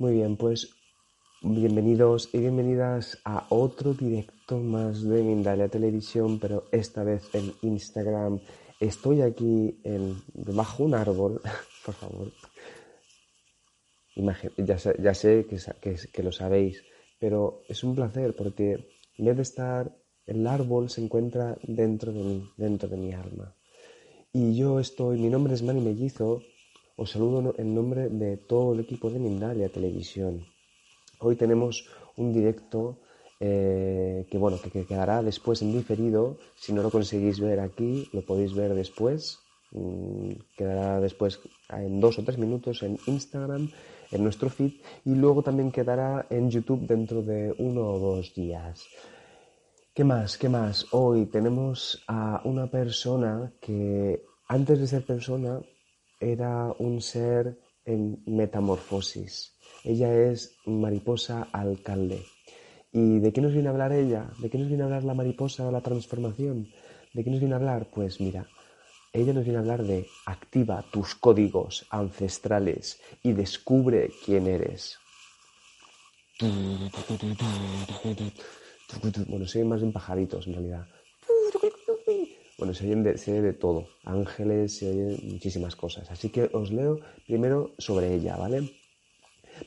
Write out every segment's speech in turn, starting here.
Muy bien, pues bienvenidos y bienvenidas a otro directo más de Mindalia Televisión, pero esta vez en Instagram. Estoy aquí en, debajo un árbol, por favor. ya sé, que, que, lo sabéis, pero es un placer porque en vez de estar, el árbol se encuentra dentro de mí, dentro de mi alma. Y yo estoy, mi nombre es Manny Mellizo os saludo en nombre de todo el equipo de Mindalia Televisión. Hoy tenemos un directo eh, que bueno que, quedará después en diferido. Si no lo conseguís ver aquí, lo podéis ver después. Mm, quedará después en dos o tres minutos en Instagram, en nuestro feed, y luego también quedará en YouTube dentro de uno o dos días. ¿Qué más? ¿Qué más? Hoy tenemos a una persona que antes de ser persona era un ser en metamorfosis. Ella es mariposa alcalde. ¿Y de qué nos viene a hablar ella? ¿De qué nos viene a hablar la mariposa o la transformación? ¿De qué nos viene a hablar? Pues mira, ella nos viene a hablar de activa tus códigos ancestrales y descubre quién eres. Bueno, soy más bien pajaritos en realidad. Bueno, se, oyen de, oye de todo, ángeles, se oyen muchísimas cosas. Así que os leo primero sobre ella, ¿vale?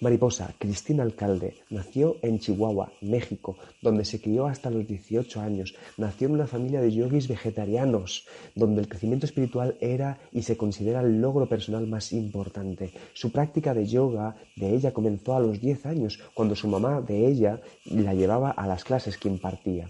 Mariposa, Cristina Alcalde, nació en Chihuahua, México, donde se crió hasta los 18 años. Nació en una familia de yogis vegetarianos, donde el crecimiento espiritual era y se considera el logro personal más importante. Su práctica de yoga de ella comenzó a los 10 años, cuando su mamá de ella la llevaba a las clases que impartía.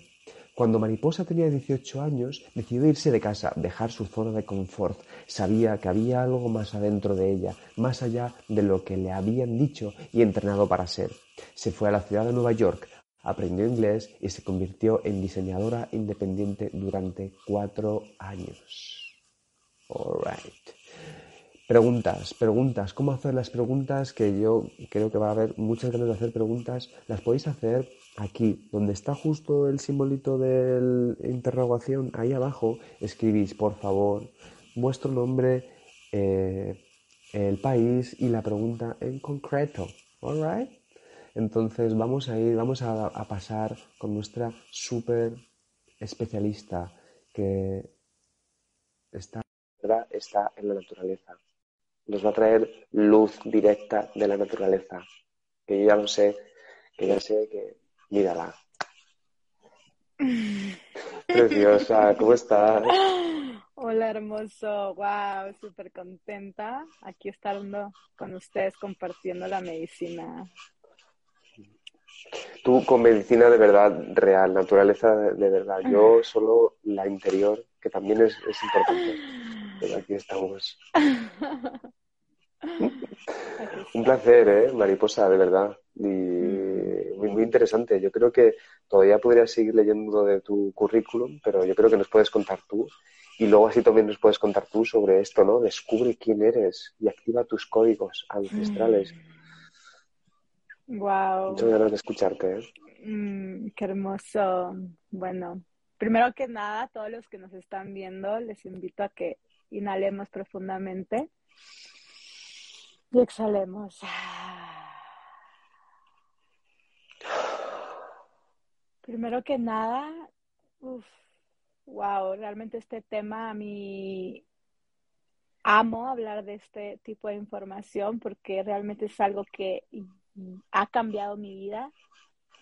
Cuando Mariposa tenía 18 años, decidió irse de casa, dejar su zona de confort. Sabía que había algo más adentro de ella, más allá de lo que le habían dicho y entrenado para ser. Se fue a la ciudad de Nueva York, aprendió inglés y se convirtió en diseñadora independiente durante cuatro años. Preguntas, preguntas. ¿Cómo hacer las preguntas? Que yo creo que va a haber muchas ganas de hacer preguntas. Las podéis hacer aquí, donde está justo el simbolito de interrogación, ahí abajo escribís, por favor, vuestro nombre, eh, el país y la pregunta en concreto. Alright? Entonces vamos a ir, vamos a, pasar con nuestra super especialista que está, está en la naturaleza. Nos va a traer luz directa de la naturaleza. Que yo ya lo sé, que ya sé que Mírala. Preciosa, ¿cómo estás? Hola, hermoso. Wow, súper contenta aquí estando con ustedes compartiendo la medicina. Tú con medicina de verdad real, naturaleza de, verdad. Yo solo la interior, que también es, es importante. Pero aquí estamos. Un placer, ¿eh? Mariposa, de verdad. Y mm. Muy, muy interesante. Yo creo que todavía podría seguir leyendo de tu currículum, pero yo creo que nos puedes contar tú. Y luego así también nos puedes contar tú sobre esto, ¿no? Descubre quién eres y activa tus códigos ancestrales. Wow. Muchas ganas de escucharte, ¿eh? Mm, qué hermoso. Bueno, primero que nada, todos los que nos están viendo, les invito a que inhalemos profundamente y exhalemos. Primero que nada, wow, realmente este tema a mí amo hablar de este tipo de información porque realmente es algo que ha cambiado mi vida,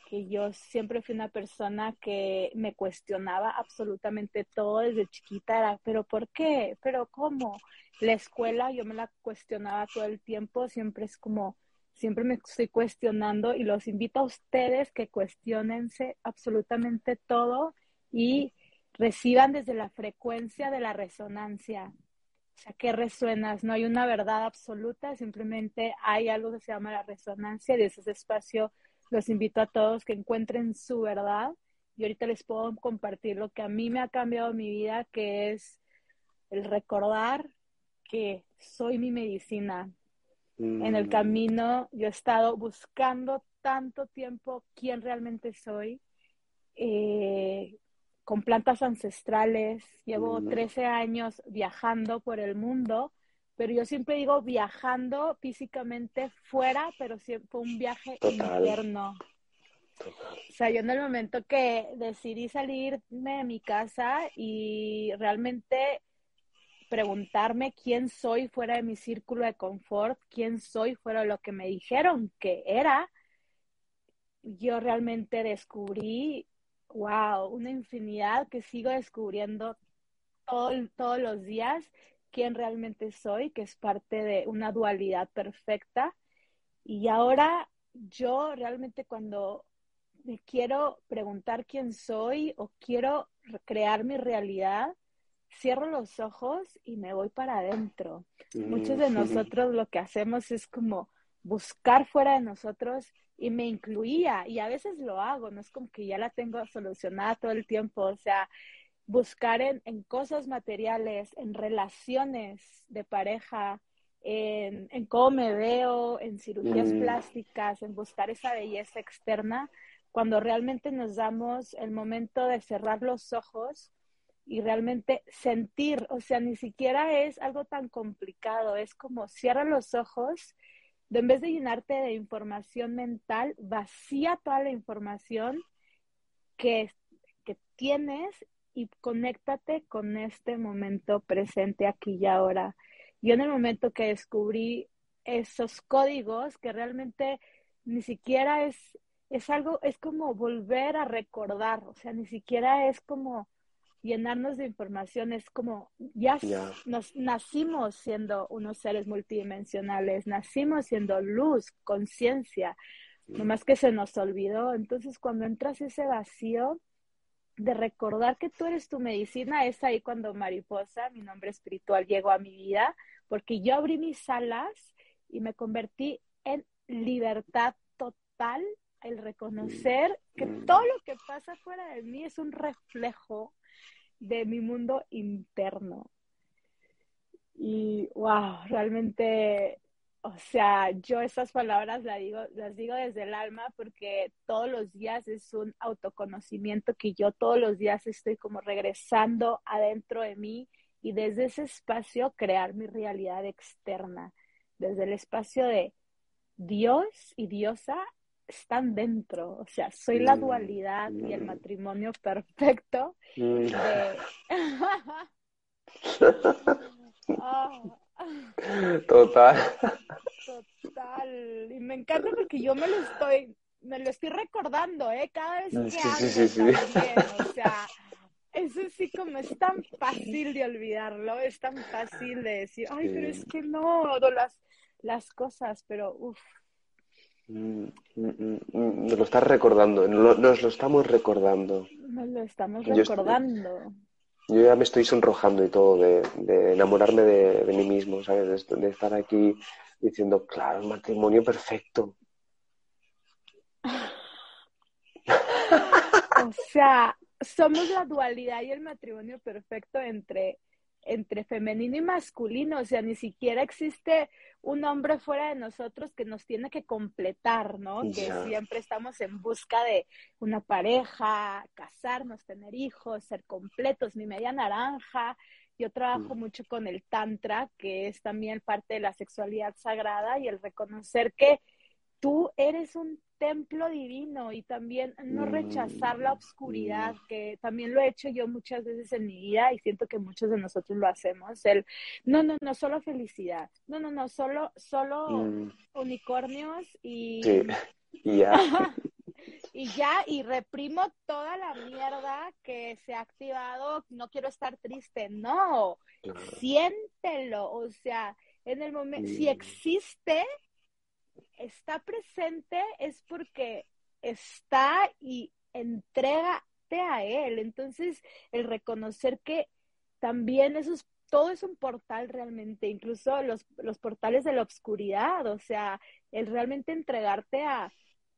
que yo siempre fui una persona que me cuestionaba absolutamente todo desde chiquita, era, pero ¿por qué? ¿Pero cómo? La escuela yo me la cuestionaba todo el tiempo, siempre es como, siempre me estoy cuestionando y los invito a ustedes que cuestionense absolutamente todo y reciban desde la frecuencia de la resonancia. O sea, ¿qué resuenas? No hay una verdad absoluta, simplemente hay algo que se llama la resonancia y desde ese espacio los invito a todos que encuentren su verdad y ahorita les puedo compartir lo que a mí me ha cambiado mi vida, que es el recordar que soy mi medicina. En el mm. camino yo he estado buscando tanto tiempo quién realmente soy, eh, con plantas ancestrales, llevo 13 mm. años viajando por el mundo, pero yo siempre digo viajando físicamente fuera, pero siempre fue un viaje interno. O sea, yo en el momento que decidí salirme de mi casa y realmente preguntarme quién soy fuera de mi círculo de confort, quién soy fuera de lo que me dijeron que era, yo realmente descubrí, wow, una infinidad que sigo descubriendo todos los días, quién realmente soy, que es parte de una dualidad perfecta. Y ahora yo realmente cuando me quiero preguntar quién soy o quiero crear mi realidad, cierro los ojos y me voy para adentro. Muchos de nosotros lo que hacemos es como buscar fuera de nosotros y me incluía y a veces lo hago, no es como que ya la tengo solucionada todo el tiempo, o sea, buscar en, en cosas materiales, en relaciones de pareja, en, en cómo me veo, en cirugías mm. plásticas, en buscar esa belleza externa, cuando realmente nos damos el momento de cerrar los ojos y realmente sentir, o sea, ni siquiera es algo tan complicado, es como cierra los ojos, de en vez de llenarte de información mental, vacía toda la información que, que tienes y conéctate con este momento presente aquí y ahora. Yo en el momento que descubrí esos códigos que realmente ni siquiera es es algo, es como volver a recordar, o sea, ni siquiera es como llenarnos de información, es como ya nos nacimos siendo unos seres multidimensionales, nacimos siendo luz, conciencia, nomás que se nos olvidó. Entonces, cuando entras ese vacío de recordar que tú eres tu medicina, es ahí cuando mariposa, mi nombre espiritual, llegó a mi vida, porque yo abrí mis alas y me convertí en libertad total el reconocer que mm. todo lo que pasa fuera de mí es un reflejo de mi mundo interno. Y wow, realmente, o sea, yo esas palabras las digo, las digo desde el alma porque todos los días es un autoconocimiento que yo todos los días estoy como regresando adentro de mí y desde ese espacio crear mi realidad externa, desde el espacio de Dios y diosa están dentro, o sea, soy la mm, dualidad y el mm. matrimonio perfecto. Mm. Ah. Total. Total. Y me encanta porque yo me lo estoy, me lo estoy recordando, ¿eh? Cada vez que hablo o sea, eso sí como es tan fácil de olvidarlo, es tan fácil de decir, ay, pero es que no, las, las cosas, pero uff, nos lo estás recordando, nos lo estamos recordando. Nos lo estamos recordando. Yo, ya me estoy sonrojando y todo de, enamorarme de, mí mismo, ¿sabes? De, estar aquí diciendo, claro, matrimonio perfecto. o sea, somos la dualidad y el matrimonio perfecto entre entre femenino y masculino, o sea, ni siquiera existe un hombre fuera de nosotros que nos tiene que completar, ¿no? Que siempre estamos en busca de una pareja, casarnos, tener hijos, ser completos, mi media naranja. Yo trabajo mm. mucho con el tantra, que es también parte de la sexualidad sagrada y el reconocer que tú eres un templo divino y también no rechazar la oscuridad, mm. que también lo he hecho yo muchas veces en mi vida y siento que muchos de nosotros lo hacemos, el no, no, no, solo felicidad, no, no, no, solo, solo mm. unicornios y... y ya. y ya, y reprimo toda la mierda que se ha activado, no quiero estar triste, no, siéntelo, o sea, en el momento, si mm. existe, está presente es porque está y entrégate a él. Entonces, el reconocer que también eso es, todo es un portal realmente, incluso los, los portales de la oscuridad, o sea, el realmente entregarte a,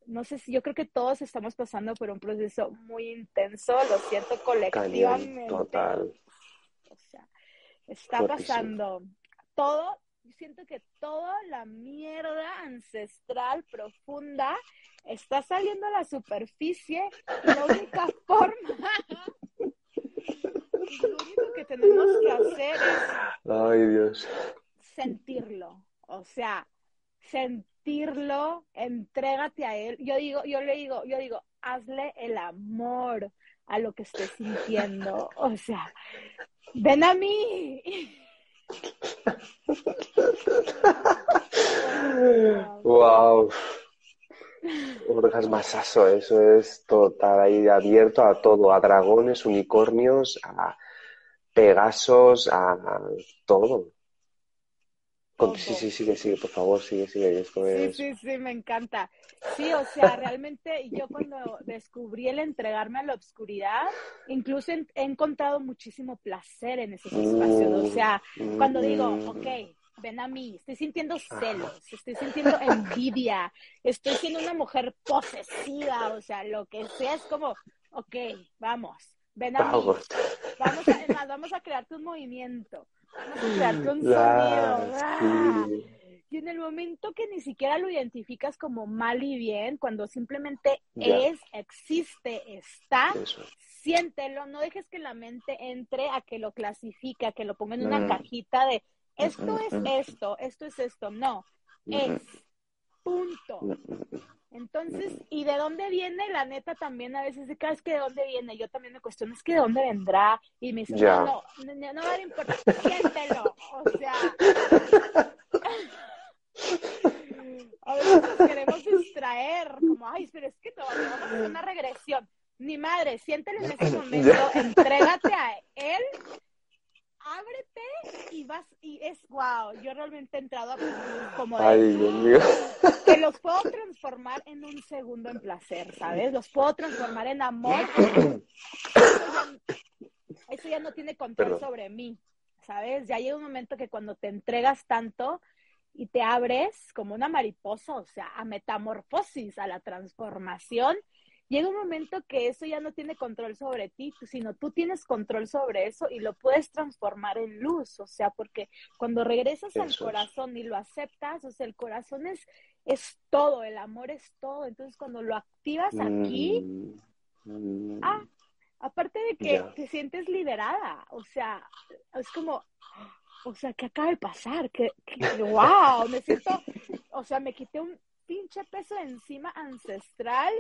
no sé si yo creo que todos estamos pasando por un proceso muy intenso, lo siento colectivamente. total. O sea, está pasando todo, siento que toda la mierda ancestral profunda está saliendo a la superficie y la única forma lo único que tenemos que hacer es Ay, Dios. sentirlo, o sea, sentirlo, entrégate a él. Yo digo, yo le digo, yo digo, hazle el amor a lo que estés sintiendo, o sea, ven a mí. Wow. Orgasmasazo, eso es total ahí abierto a todo, a dragones, unicornios, a pegasos, a todo. Sí, sí, sigue, sigue, por favor, sigue, sigue. Sí, sí, sí, me encanta. Sí, o sea, realmente yo cuando descubrí el entregarme a la oscuridad, incluso he, encontrado muchísimo placer en esos espacios. O sea, cuando digo, mm. ok, ven a mí, estoy sintiendo celos, estoy sintiendo envidia, estoy siendo una mujer posesiva, o sea, lo que sea es como, ok, vamos, ven a mí. Vamos a, vamos a crearte un movimiento sonido. ¡ah! Y en el momento que ni siquiera lo identificas como mal y bien, cuando simplemente es, existe, está, siéntelo, no dejes que la mente entre a que lo clasifique, a que lo ponga en una mm. cajita de esto es esto, esto es esto. No, es. Punto. Entonces, ¿y de dónde viene? La neta también a veces, cada vez que de dónde viene, yo también me cuestiono, es que de dónde vendrá. Y me dice, no, no, no, no va a importar, siéntelo. O sea, a veces nos queremos distraer, como, ay, pero es que todavía vamos a hacer una regresión. Ni madre, siéntelo en ese momento, entrégate a él ábrete y vas, y es wow, yo realmente he entrado a como de, Ay, Dios mío. que los puedo transformar en un segundo en placer, ¿sabes? Los puedo transformar en amor. Eso ya, no tiene control sobre mí, ¿sabes? Ya llega un momento que cuando te entregas tanto y te abres como una mariposa, o sea, a metamorfosis, a la transformación, llega un momento que eso ya no tiene control sobre ti, sino tú tienes control sobre eso y lo puedes transformar en luz, o sea, porque cuando regresas al corazón y lo aceptas, o sea, el corazón es, es todo, el amor es todo, entonces cuando lo activas aquí, mm, mm. ah, aparte de que te sientes liberada, o sea, es como, o sea, ¿qué acaba de pasar? Que, wow, me siento, o sea, me quité un pinche peso encima ancestral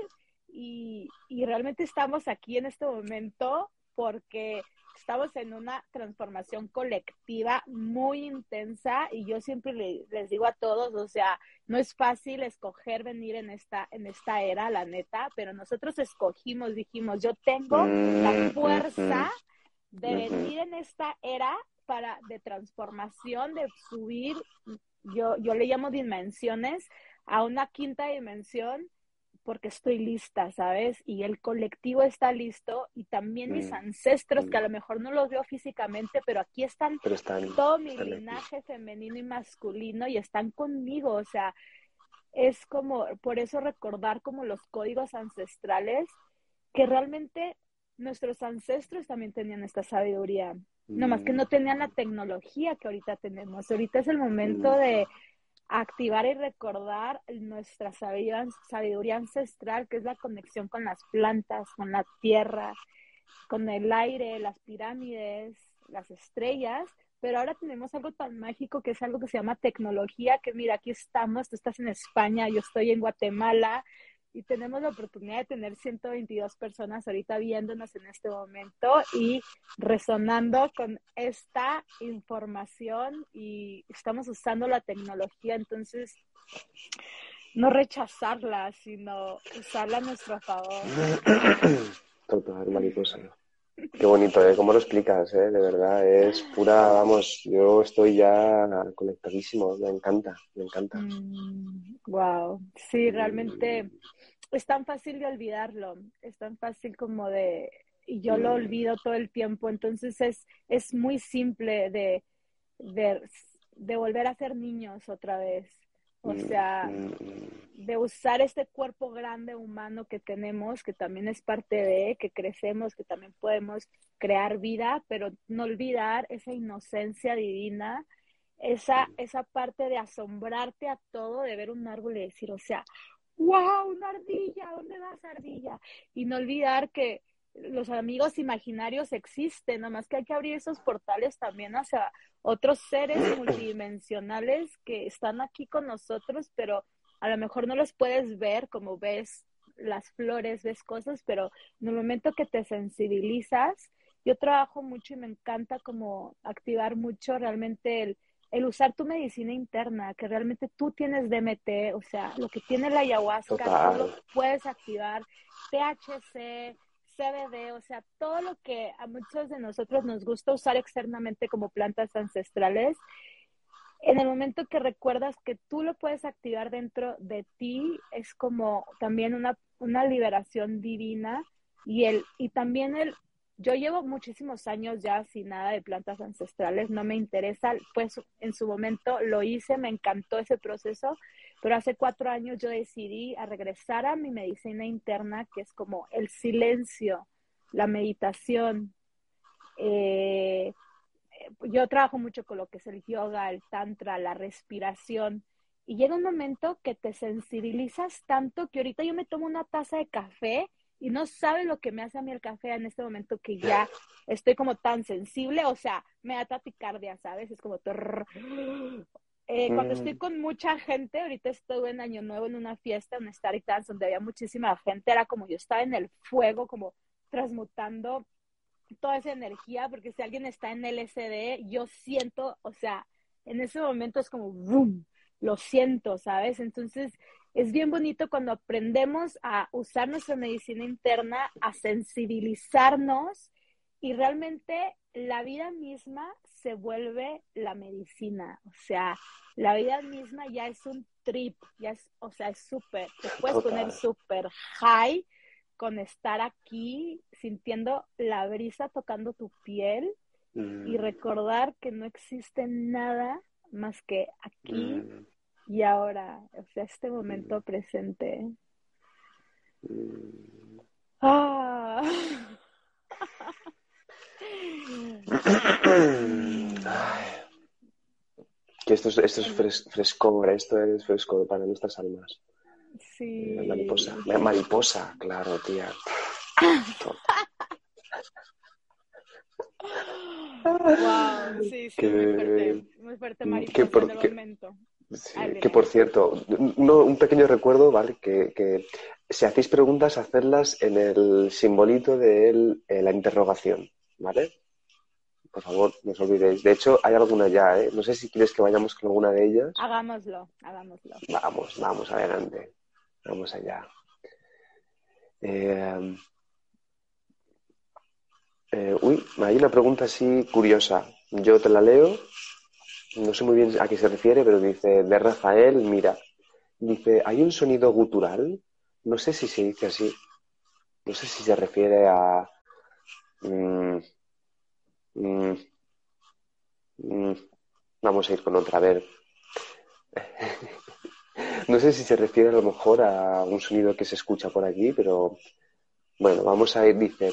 y, realmente estamos aquí en este momento porque estamos en una transformación colectiva muy intensa y yo siempre les digo a todos, o sea, no es fácil escoger venir en esta, en esta era, la neta, pero nosotros escogimos, dijimos, yo tengo la fuerza de venir en esta era para de transformación, de subir, yo, yo le llamo dimensiones, a una quinta dimensión porque estoy lista, ¿sabes? Y el colectivo está listo y también mis mm, ancestros, que a mm. lo mejor no los veo físicamente, pero aquí están, todo mi linaje femenino y masculino y están conmigo, o sea, es como, por eso recordar como los códigos ancestrales, que realmente nuestros ancestros también tenían esta sabiduría, no más que no tenían la mm. tecnología que ahorita tenemos. Ahorita es el momento de activar y recordar nuestra sabiduría ancestral, que es la conexión con las plantas, con la tierra, con el aire, las pirámides, las estrellas, pero ahora tenemos algo tan mágico que es algo que se llama tecnología, que mira, aquí estamos, tú estás en España, yo estoy en Guatemala, y tenemos la oportunidad de tener 122 personas ahorita viéndonos en este momento y resonando con esta información y estamos usando la tecnología, entonces no rechazarla, sino usarla a nuestro favor. Total, mariposa. Qué bonito, ¿eh? ¿Cómo lo explicas? ¿eh? De verdad, es pura, vamos, yo estoy ya conectadísimo, me encanta, me encanta. wow, mm, sí, realmente es tan fácil de olvidarlo, es tan fácil como de, y yo lo mm. olvido todo el tiempo, entonces es, es muy simple de, de, de volver a ser niños otra vez. O mm, sea, mm, de usar este cuerpo grande humano que tenemos, que también es parte de, que crecemos, que también podemos crear vida, pero no olvidar esa inocencia divina, esa, esa parte de asombrarte a todo, de ver un árbol y decir, o sea, wow, una ardilla, ¿dónde vas ardilla? Y no olvidar que los amigos imaginarios existen, nada más que hay que abrir esos portales también hacia otros seres multidimensionales que están aquí con nosotros, pero a lo mejor no los puedes ver como ves las flores, ves cosas, pero en el momento que te sensibilizas, yo trabajo mucho y me encanta como activar mucho realmente el, el usar tu medicina interna, que realmente tú tienes DMT, o sea, lo que tiene la ayahuasca, tú lo puedes activar, THC, CBD, o sea, todo lo que a muchos de nosotros nos gusta usar externamente como plantas ancestrales, en el momento que recuerdas que tú lo puedes activar dentro de ti, es como también una, una liberación divina y, el, y también el yo llevo muchísimos años ya sin nada de plantas ancestrales, no me interesa, pues en su momento lo hice, me encantó ese proceso, pero hace cuatro años yo decidí a regresar a mi medicina interna, que es como el silencio, la meditación. Eh, yo trabajo mucho con lo que es el yoga, el tantra, la respiración. Y llega un momento que te sensibilizas tanto que ahorita yo me tomo una taza de café y no sabe lo que me hace a mí el café en este momento que ya estoy como tan sensible, o sea, me da taquicardia, ¿sabes? Es como... Eh, cuando estoy mm. con mucha gente, ahorita estuve en Año Nuevo en una fiesta, en Starry Dance, donde había muchísima gente, era como yo estaba en el fuego, como transmutando toda esa energía, porque si alguien está en LSD, yo siento, o sea, en ese momento es como, ¡boom! Lo siento, ¿sabes? Entonces, es bien bonito cuando aprendemos a usar nuestra medicina interna, a sensibilizarnos y realmente la vida misma se vuelve la medicina. O sea, la vida misma ya es un trip, ya es, o sea, es súper, te puedes poner súper high con estar aquí sintiendo la brisa tocando tu piel y mm. recordar que no existe nada más que aquí mm y ahora, o sea, este momento mm. presente. Ah. que esto es, esto es fresco, esto es fresco para nuestras almas. Sí. mariposa, mariposa, claro, tía. wow, sí, sí, muy fuerte, muy fuerte mariposa en el momento que por cierto, un pequeño recuerdo, ¿vale? Que, si hacéis preguntas, hacerlas en el simbolito de eh, la interrogación, ¿vale? Por favor, no os olvidéis. De hecho, hay alguna ya, ¿eh? No sé si quieres que vayamos con alguna de ellas. Hagámoslo, hagámoslo. Vamos, vamos, adelante. Vamos allá. Eh, eh, uy, hay una pregunta así curiosa. Yo te la leo no sé muy bien a qué se refiere, pero dice, de Rafael, mira, dice, hay un sonido gutural, no sé si se dice así, no sé si se refiere a... Mm, mm, mm, vamos a ir con otra, a ver. no sé si se refiere a lo mejor a un sonido que se escucha por aquí, pero bueno, vamos a ir, dice,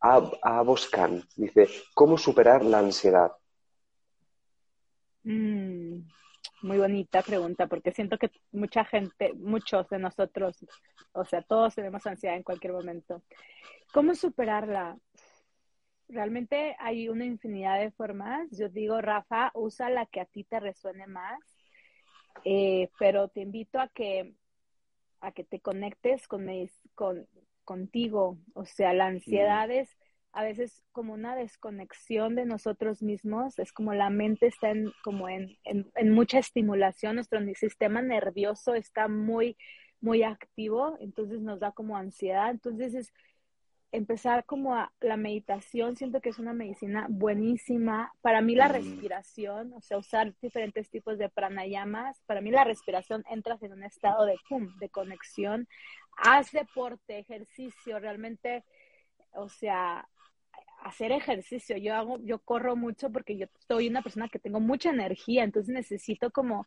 a, Boscan, dice, ¿cómo superar la ansiedad? Muy bonita pregunta, porque siento que mucha gente, muchos de nosotros, o sea, todos tenemos ansiedad en cualquier momento. ¿Cómo superarla? Realmente hay una infinidad de formas. Yo digo, Rafa, usa la que a ti te resuene más, eh, pero te invito a que, a que te conectes con, con, contigo. O sea, la ansiedad es a veces como una desconexión de nosotros mismos, es como la mente está en, como en, en, mucha estimulación, nuestro sistema nervioso está muy, muy activo, entonces nos da como ansiedad, entonces es empezar como a la meditación, siento que es una medicina buenísima. Para mí la Mm. respiración, o sea, usar diferentes tipos de pranayamas, para mí la respiración entras en un estado de pum, de conexión. Haz deporte, ejercicio, realmente, o sea, hacer ejercicio. Yo hago, yo corro mucho porque yo soy una persona que tengo mucha energía, entonces necesito como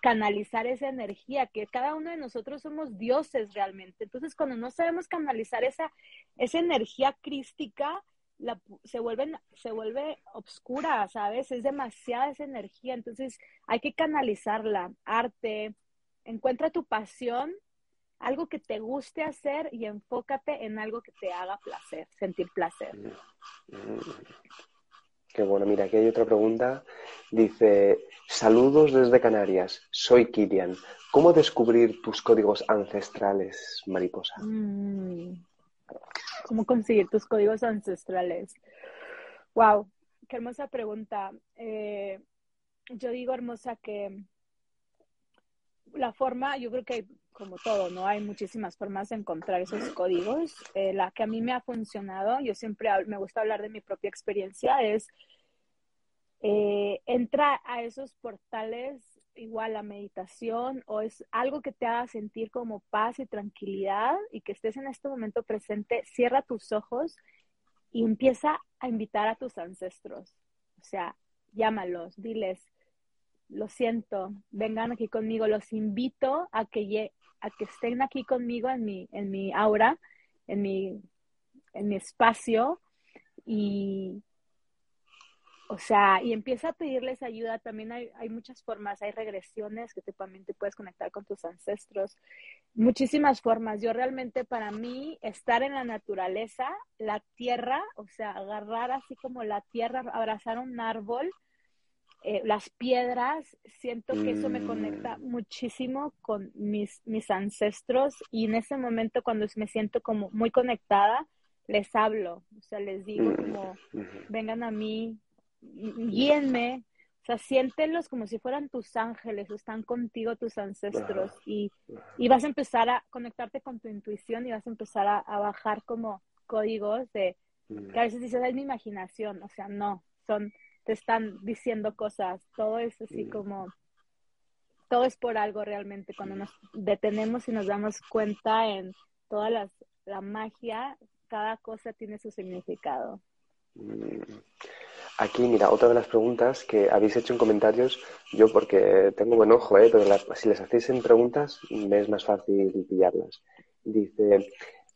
canalizar esa energía, que cada uno de nosotros somos dioses realmente. Entonces, cuando no sabemos canalizar esa, esa energía crística, la, se, vuelve, se vuelve obscura, ¿sabes? Es demasiada esa energía, entonces hay que canalizarla. Arte, encuentra tu pasión, algo que te guste hacer y enfócate en algo que te haga placer, sentir placer. Qué bueno, mira, aquí hay otra pregunta. Dice, saludos desde Canarias, soy Kilian. ¿Cómo descubrir tus códigos ancestrales, mariposa? Mm. ¿Cómo conseguir tus códigos ancestrales? Wow, qué hermosa pregunta. Eh, yo digo, hermosa, que la forma, yo creo que como todo, ¿no? Hay muchísimas formas de encontrar esos códigos. Eh, la que a mí me ha funcionado, yo siempre me gusta hablar de mi propia experiencia, es eh, entra a esos portales igual la meditación o es algo que te haga sentir como paz y tranquilidad y que estés en este momento presente, cierra tus ojos y empieza a invitar a tus ancestros. O sea, llámalos, diles, lo siento, vengan aquí conmigo, los invito a que, a que estén aquí conmigo en mi, en mi aura, en mi, en espacio y, o sea, y empieza a pedirles ayuda. También hay, hay muchas formas, hay regresiones que también te puedes conectar con tus ancestros. Muchísimas formas. Yo realmente para mí estar en la naturaleza, la tierra, o sea, agarrar así como la tierra, abrazar un árbol, eh, las piedras, siento que eso me conecta muchísimo con mis, mis ancestros y en ese momento cuando me siento como muy conectada, les hablo, o sea, les digo como, vengan a mí, guíenme, o sea, siéntelos como si fueran tus ángeles, están contigo tus ancestros y, y vas a empezar a conectarte con tu intuición y vas a empezar a, a bajar como códigos de, que a veces dices, es mi imaginación, o sea, no, son, te están diciendo cosas, todo es así como, todo es por algo realmente, cuando nos detenemos y nos damos cuenta en toda las, la magia, cada cosa tiene su significado. Aquí, mira, otra de las preguntas que habéis hecho en comentarios, yo porque tengo buen ojo, ¿eh? pero la, si les hacéis en preguntas me es más fácil pillarlas. Dice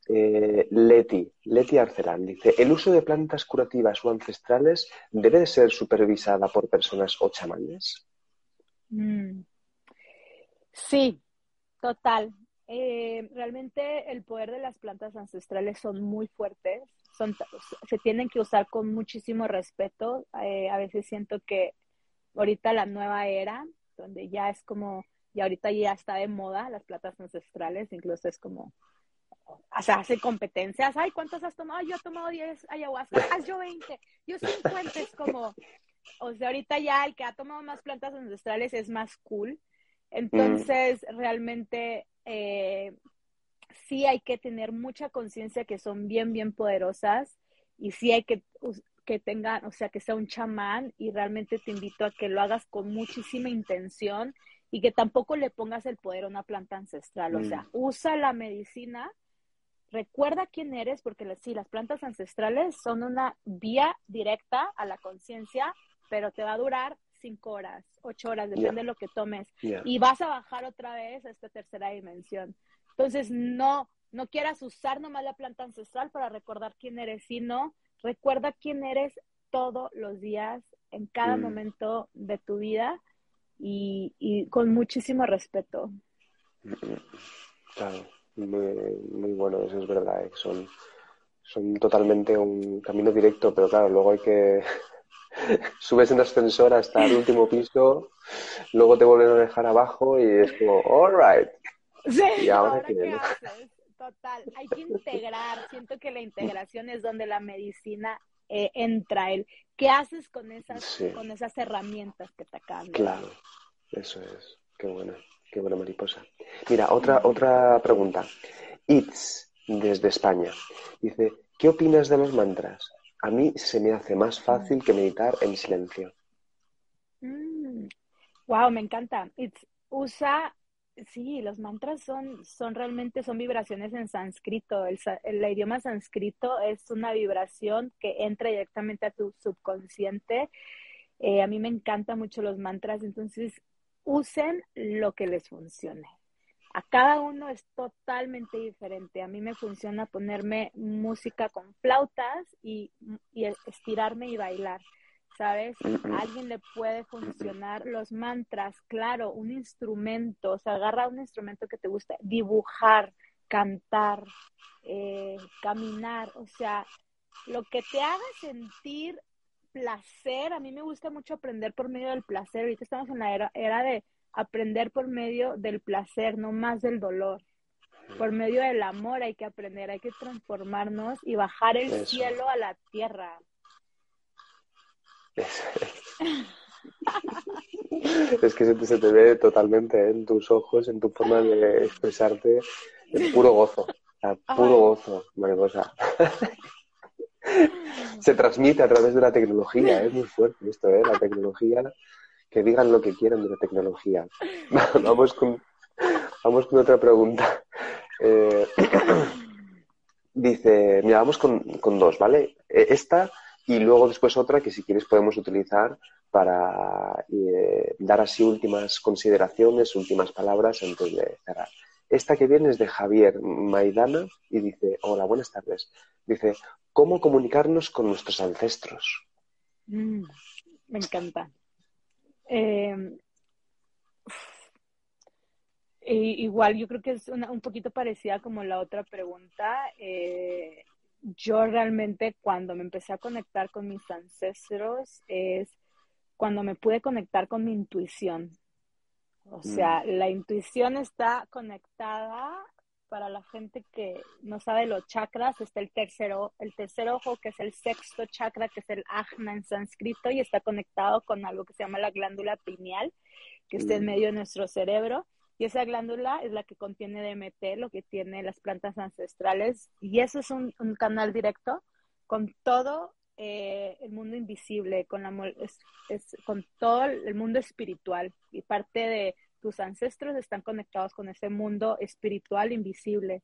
eh, Leti, Leti Arcelán, dice, ¿el uso de plantas curativas o ancestrales debe de ser supervisada por personas o chamanes? Mm. Sí, total. Eh, realmente el poder de las plantas ancestrales son muy fuertes, se tienen que usar con muchísimo respeto. Eh, a veces siento que ahorita la nueva era, donde ya es como, y ahorita ya está de moda las plantas ancestrales, incluso es como, o sea, hace competencias. Ay, ¿cuántas has tomado? yo he tomado 10 ayahuasca. Ah, yo 20. Yo 50. Es como, o sea, ahorita ya el que ha tomado más plantas ancestrales es más cool. Entonces, mm. realmente eh, sí hay que tener mucha conciencia que son bien, bien poderosas y sí hay que que tengan, o sea, que sea un chamán y realmente te invito a que lo hagas con muchísima intención y que tampoco le pongas el poder a una planta ancestral, o sea, usa la medicina, recuerda quién eres, porque sí, las plantas ancestrales son una vía directa a la conciencia, pero te va a durar cinco horas, ocho horas, depende yeah. de lo que tomes. Yeah. Y vas a bajar otra vez a esta tercera dimensión. Entonces, no, no quieras usar nomás la planta ancestral para recordar quién eres, sino recuerda quién eres todos los días, en cada mm. momento de tu vida y, y, con muchísimo respeto. Claro, muy, muy bueno, eso es verdad, ¿eh? son, son totalmente un camino directo, pero claro, luego hay que subes en ascensor hasta el último piso, luego te vuelven a dejar abajo y es como, alright. Sí, ¿Y ahora, ¿ahora qué, qué haces? Total, hay que integrar. Siento que la integración es donde la medicina eh, entra. El, ¿Qué haces con esas, sí. con esas herramientas que te acaban? Claro, eso es. Qué buena, qué buena mariposa. Mira, otra, otra pregunta. It's, desde España. Dice, ¿qué opinas de los mantras? A mí se me hace más fácil que meditar en silencio. wow, mm. me encanta. usa, sí, los mantras son, son realmente, son vibraciones en sánscrito. El, el, idioma sánscrito es una vibración que entra directamente a tu subconsciente. Eh, a mí me encantan mucho los mantras, entonces usen lo que les funcione. A cada uno es totalmente diferente. A mí me funciona ponerme música con flautas y, estirarme y bailar. ¿Sabes? A alguien le puede funcionar los mantras, claro, un instrumento, o sea, agarra un instrumento que te guste, dibujar, cantar, eh, caminar, o sea, lo que te haga sentir placer, a mí me gusta mucho aprender por medio del placer, ahorita estamos en la era, era de aprender por medio del placer, no más del dolor. Por medio del amor hay que aprender, hay que transformarnos y bajar el cielo a la tierra. Es, que se te, ve totalmente en tus ojos, en tu forma de expresarte, es puro gozo, puro gozo, mariposa. se transmite a través de la tecnología, es muy fuerte esto, ¿eh? La tecnología que digan lo que quieran de la tecnología. vamos, con, vamos con otra pregunta. Eh, dice, mira, vamos con, dos, ¿vale? E, esta y luego después otra que si quieres podemos utilizar para eh, dar así últimas consideraciones, últimas palabras antes de cerrar. Esta que viene es de Javier Maidana y dice, hola, buenas tardes. Dice, ¿cómo comunicarnos con nuestros ancestros? Mm, me encanta. Eh, igual yo creo que es un poquito parecida como la otra pregunta. Eh, yo realmente cuando me empecé a conectar con mis ancestros es cuando me pude conectar con mi intuición. O sea, mm. la intuición está conectada para la gente que no sabe los chakras, está el tercero, el tercer ojo, que es el sexto chakra, que es el ajna en sánscrito, y está conectado con algo que se llama la glándula pineal, que está en mm. medio de nuestro cerebro. Y esa glándula es la que contiene DMT, lo que tiene las plantas ancestrales. Y eso es un, canal directo con todo eh, el mundo invisible, con, la, con todo el mundo espiritual. Y parte de tus ancestros están conectados con ese mundo espiritual invisible.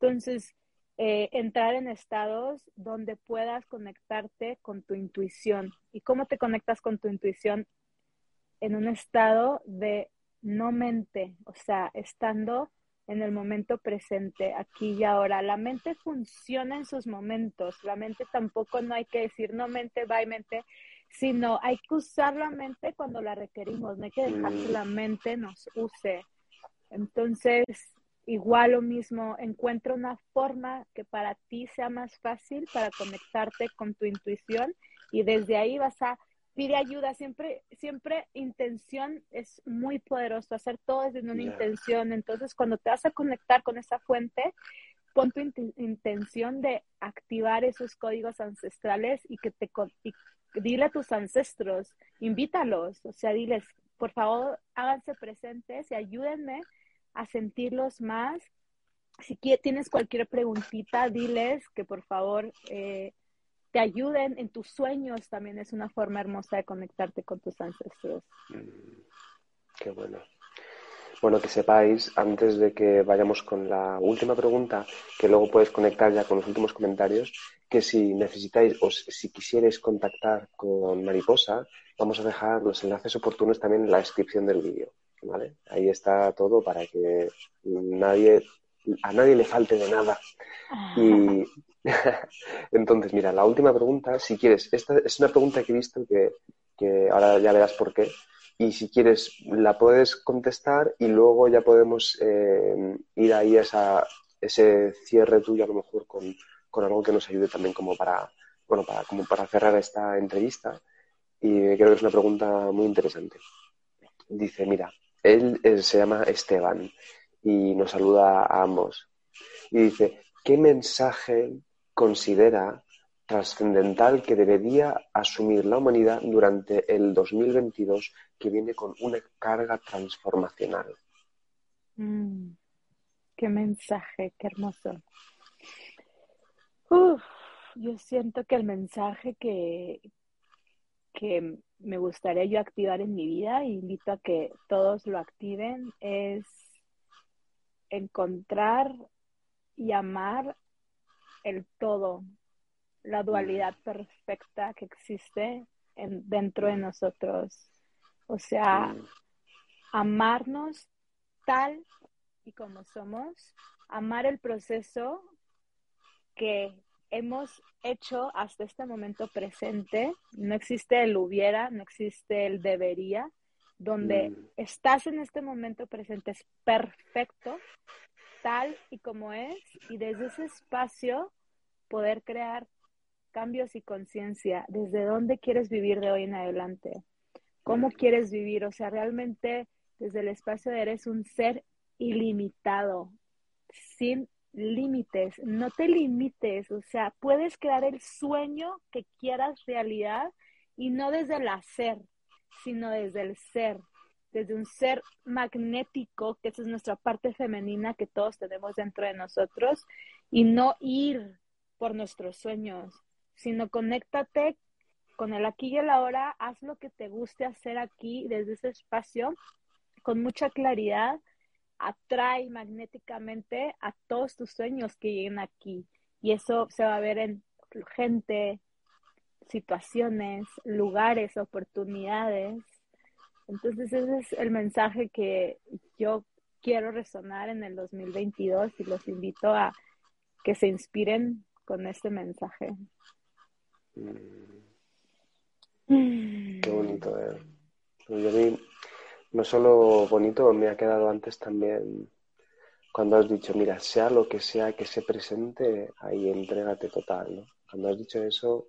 Entonces, eh, entrar en estados donde puedas conectarte con tu intuición. ¿Y cómo te conectas con tu intuición? En un estado de no mente, o sea, estando en el momento presente, aquí y ahora. La mente funciona en sus momentos. La mente tampoco no hay que decir no mente, va mente sino hay que usar la mente cuando la requerimos, no hay que dejar que la mente nos use. Entonces, igual lo mismo, encuentra una forma que para ti sea más fácil para conectarte con tu intuición y desde ahí vas a pedir ayuda. Siempre, siempre intención es muy poderoso, hacer todo desde una intención. Entonces, cuando te vas a conectar con esa fuente, pon tu intención de activar esos códigos ancestrales y que te dile a tus ancestros, invítalos, o sea, diles, por favor, háganse presentes y ayúdenme a sentirlos más. Si tienes cualquier preguntita, diles que por favor eh, te ayuden en tus sueños. También es una forma hermosa de conectarte con tus ancestros. Mm, qué bueno. Bueno, que sepáis, antes de que vayamos con la última pregunta, que luego puedes conectar ya con los últimos comentarios, que si necesitáis o si quisierais contactar con Mariposa, vamos a dejar los enlaces oportunos también en la descripción del vídeo. ¿vale? Ahí está todo para que nadie, a nadie le falte de nada. Y entonces, mira, la última pregunta, si quieres, esta es una pregunta que he visto que, que ahora ya verás por qué, y si quieres la puedes contestar y luego ya podemos eh, ir ahí a esa, ese cierre tuyo a lo mejor con, algo que nos ayude también como para, bueno, para, como para cerrar esta entrevista. Y creo que es una pregunta muy interesante. Dice, mira, él, él se llama Esteban y nos saluda a ambos. Y dice, ¿qué mensaje considera trascendental que debería asumir la humanidad durante el 2022 que viene con una carga transformacional. Mm, qué mensaje, qué hermoso. Uf, yo siento que el mensaje que, que me gustaría yo activar en mi vida, e invito a que todos lo activen, es encontrar y amar el todo, la dualidad perfecta que existe en, dentro de nosotros. O sea, amarnos tal y como somos, amar el proceso que hemos hecho hasta este momento presente. No existe el hubiera, no existe el debería. Donde mm. estás en este momento presente es perfecto, tal y como es, y desde ese espacio poder crear cambios y conciencia. ¿Desde dónde quieres vivir de hoy en adelante? ¿Cómo quieres vivir? O sea, realmente desde el espacio de eres un ser ilimitado, sin límites, no te limites, o sea, puedes crear el sueño que quieras realidad y no desde el hacer, sino desde el ser, desde un ser magnético, que esa es nuestra parte femenina que todos tenemos dentro de nosotros, y no ir por nuestros sueños, sino conéctate con el aquí y el ahora, haz lo que te guste hacer aquí desde ese espacio con mucha claridad atrae magnéticamente a todos tus sueños que lleguen aquí. Y eso se va a ver en gente, situaciones, lugares, oportunidades. Entonces ese es el mensaje que yo quiero resonar en el 2022 y los invito a que se inspiren con este mensaje. Mm. Qué bonito, eh. Yo no solo bonito, me ha quedado antes también cuando has dicho, mira, sea lo que sea que se presente, ahí entrégate total, ¿no? Cuando has dicho eso,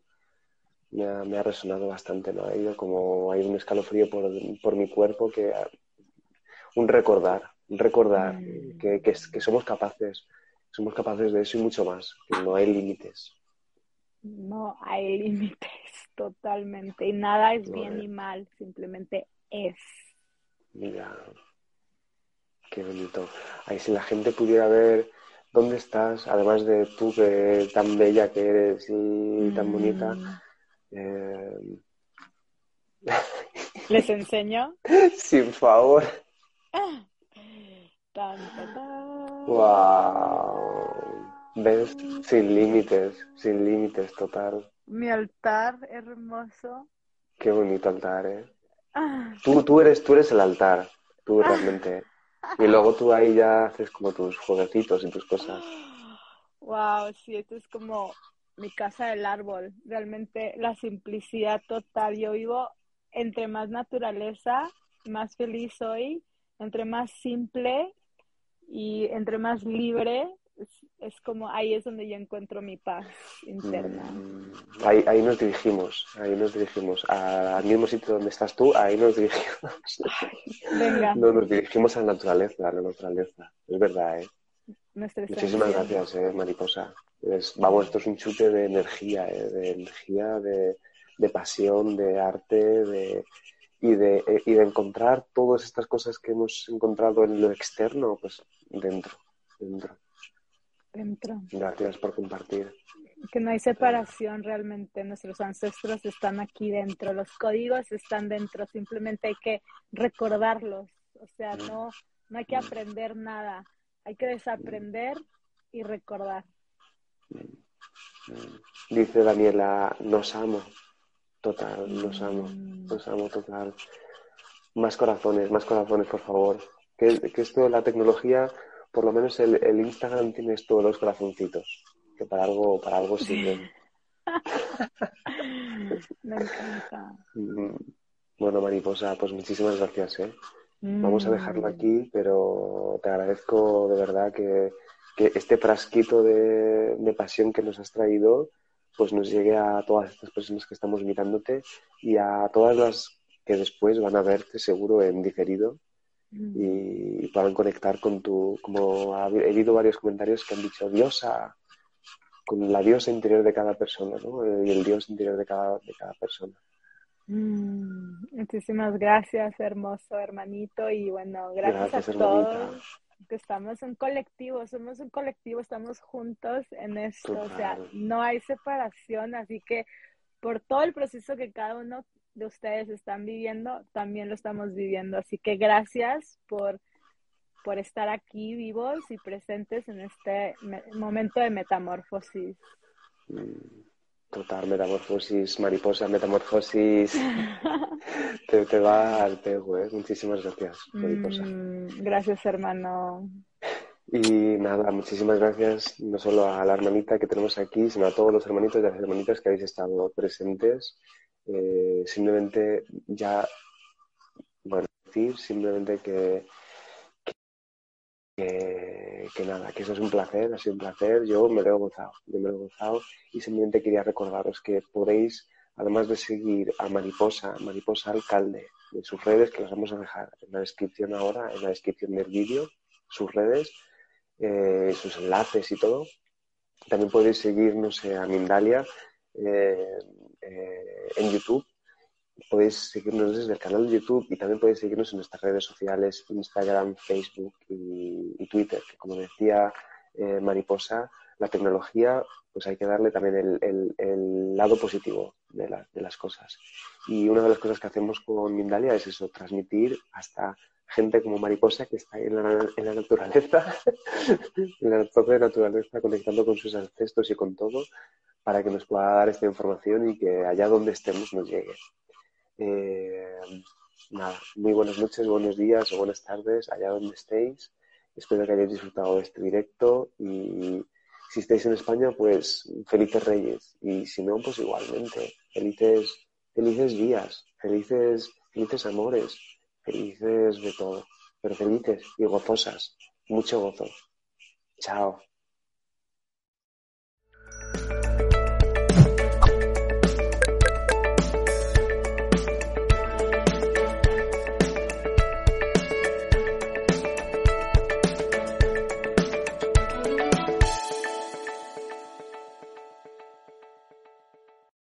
me ha, resonado bastante, ¿no? Ha ido como, hay un escalofrío por, por mi cuerpo que un recordar, un recordar mm. que, que, que, somos capaces, somos capaces de eso y mucho más, que no hay límites. No hay límites, totalmente. Y nada es bien ni mal, simplemente es. Mira, qué bonito. Ahí si la gente pudiera ver dónde estás, además de tú que tan bella que eres y tan bonita. Eh, ¿Les enseño? Sin favor. Tan, Wow. ¿Ves? Sin límites, sin límites, total. Mi altar hermoso. Qué bonito altar, ¿eh? Ah. Tú, tú, eres, tú eres el altar, tú ah. realmente. Y luego tú ahí ya haces como tus jueguecitos y tus cosas. Wow, sí, esto es como mi casa del árbol. Realmente la simplicidad total. Yo vivo entre más naturaleza, más feliz soy. Entre más simple y entre más libre, es, como ahí es donde yo encuentro mi paz interna. Mm, ahí, ahí nos dirigimos, ahí nos dirigimos al mismo sitio donde estás tú, ahí nos dirigimos. venga. No, nos dirigimos a la naturaleza, a la naturaleza. Es verdad, ¿eh? Muchísimas gracias, eh, mariposa. Vamos, esto es un chute de energía, ¿eh? de energía, de, de, pasión, de arte, de, y, de, eh, y de encontrar todas estas cosas que hemos encontrado en lo externo, pues dentro, dentro dentro. Gracias por compartir. Que no hay separación realmente, nuestros ancestros están aquí dentro, los códigos están dentro, simplemente hay que recordarlos, o sea, no, no hay que aprender nada, hay que desaprender y recordar. Dice Daniela, nos amo, total, nos amo, nos amo total. Más corazones, más corazones, por favor. Que, que esto la tecnología por lo menos el, el Instagram tienes todos los corazoncitos, que para algo, para algo sirven. Me encanta. Mm, bueno, Mariposa, pues muchísimas gracias. ¿eh? Vamos a dejarlo mm. aquí, pero te agradezco de verdad que, que este frasquito de, de, pasión que nos has traído pues nos llegue a todas estas personas que estamos mirándote y a todas las que después van a verte seguro en diferido y puedan conectar con tu, como ha habido varios comentarios que han dicho diosa, con la diosa interior de cada persona, ¿no? Y el dios interior de cada, de cada persona. Mm, muchísimas gracias, hermoso hermanito, y bueno, gracias, a todos. Que estamos en colectivo, somos un colectivo, estamos juntos en esto, o sea, no hay separación, así que por todo el proceso que cada uno de ustedes están viviendo, también lo estamos viviendo, así que gracias por, por estar aquí vivos y presentes en este momento de metamorfosis. Mm. Total, metamorfosis, mariposa, metamorfosis. te, va al pego, ¿eh? Muchísimas gracias, mariposa. Mm, gracias, hermano. Y nada, muchísimas gracias no solo a la hermanita que tenemos aquí, sino a todos los hermanitos y las hermanitas que habéis estado presentes. Eh, simplemente ya, bueno, decir simplemente que que, nada, que eso es un placer, ha sido un placer, yo me lo he gozado, yo me lo he gozado. Y simplemente quería recordaros que podéis, además de seguir a Mariposa, Mariposa Alcalde, en sus redes, que las vamos a dejar en la descripción ahora, en la descripción del vídeo, sus redes, eh, sus enlaces y todo. También podéis seguirnos a Mindalia eh, eh, en YouTube. Podéis seguirnos desde el canal de YouTube y también podéis seguirnos en nuestras redes sociales, Instagram, Facebook y, Twitter, que como decía eh, Mariposa, la tecnología, pues hay que darle también el, lado positivo de, las cosas. Y una de las cosas que hacemos con Mindalia es eso, transmitir hasta gente como Mariposa que está en la, en la naturaleza, en la propia naturaleza, conectando con sus ancestros y con todo, para que nos pueda dar esta información y que allá donde estemos nos llegue. Eh, nada, muy buenas noches, buenos días o buenas tardes, allá donde estéis. Espero que hayáis disfrutado de este directo y si estáis en España, pues felices reyes. Y si no, pues igualmente, felices, felices días, felices, felices amores, felices de todo, pero felices y gozosas. Mucho gozo. Chao.